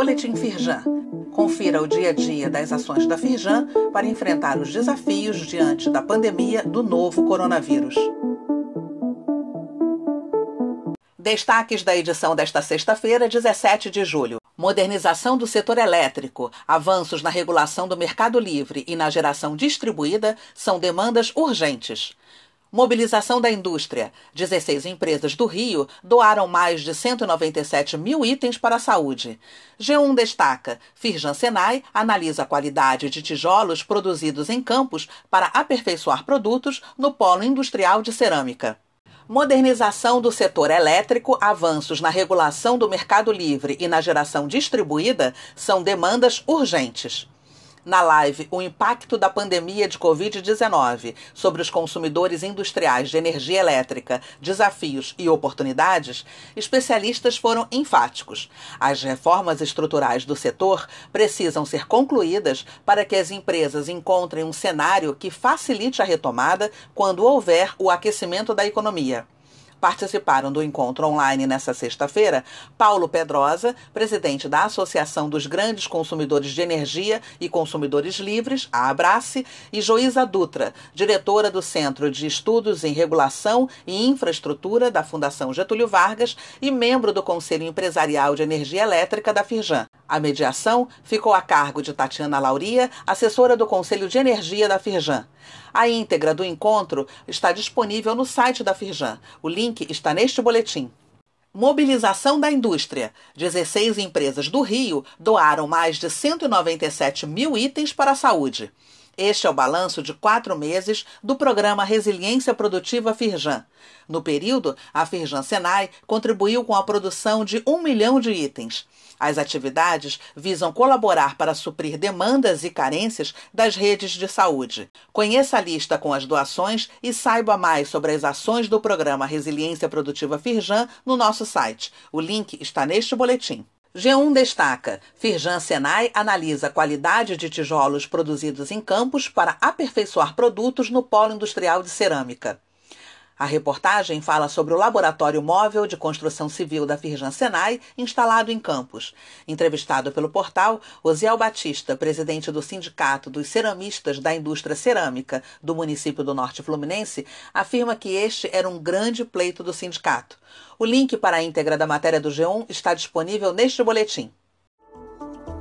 Boletim Firjan. Confira o dia a dia das ações da Firjan para enfrentar os desafios diante da pandemia do novo coronavírus. Destaques da edição desta sexta-feira, 17 de julho. Modernização do setor elétrico, avanços na regulação do mercado livre e na geração distribuída são demandas urgentes. Mobilização da indústria. 16 empresas do Rio doaram mais de 197 mil itens para a saúde. G1 destaca: Firjan Senai analisa a qualidade de tijolos produzidos em campos para aperfeiçoar produtos no polo industrial de cerâmica. Modernização do setor elétrico, avanços na regulação do mercado livre e na geração distribuída são demandas urgentes. Na live O Impacto da Pandemia de Covid-19 sobre os consumidores industriais de energia elétrica, desafios e oportunidades, especialistas foram enfáticos. As reformas estruturais do setor precisam ser concluídas para que as empresas encontrem um cenário que facilite a retomada quando houver o aquecimento da economia. Participaram do encontro online nesta sexta-feira Paulo Pedrosa, presidente da Associação dos Grandes Consumidores de Energia e Consumidores Livres, a Abrace, e Joísa Dutra, diretora do Centro de Estudos em Regulação e Infraestrutura da Fundação Getúlio Vargas e membro do Conselho Empresarial de Energia Elétrica da Firjan. A mediação ficou a cargo de Tatiana Lauria, assessora do Conselho de Energia da Firjan. A íntegra do encontro está disponível no site da Firjan. O link está neste boletim. Mobilização da indústria. 16 empresas do Rio doaram mais de 197 mil itens para a saúde. Este é o balanço de quatro meses do programa Resiliência Produtiva Firjan. No período, a Firjan Senai contribuiu com a produção de um milhão de itens. As atividades visam colaborar para suprir demandas e carências das redes de saúde. Conheça a lista com as doações e saiba mais sobre as ações do programa Resiliência Produtiva Firjan no nosso site. O link está neste boletim. G1 destaca: Firjan Senai analisa a qualidade de tijolos produzidos em campos para aperfeiçoar produtos no polo industrial de cerâmica. A reportagem fala sobre o Laboratório Móvel de Construção Civil da Firjan Senai, instalado em Campos. Entrevistado pelo portal, Osiel Batista, presidente do Sindicato dos Ceramistas da Indústria Cerâmica do município do Norte Fluminense, afirma que este era um grande pleito do sindicato. O link para a íntegra da matéria do G1 está disponível neste boletim.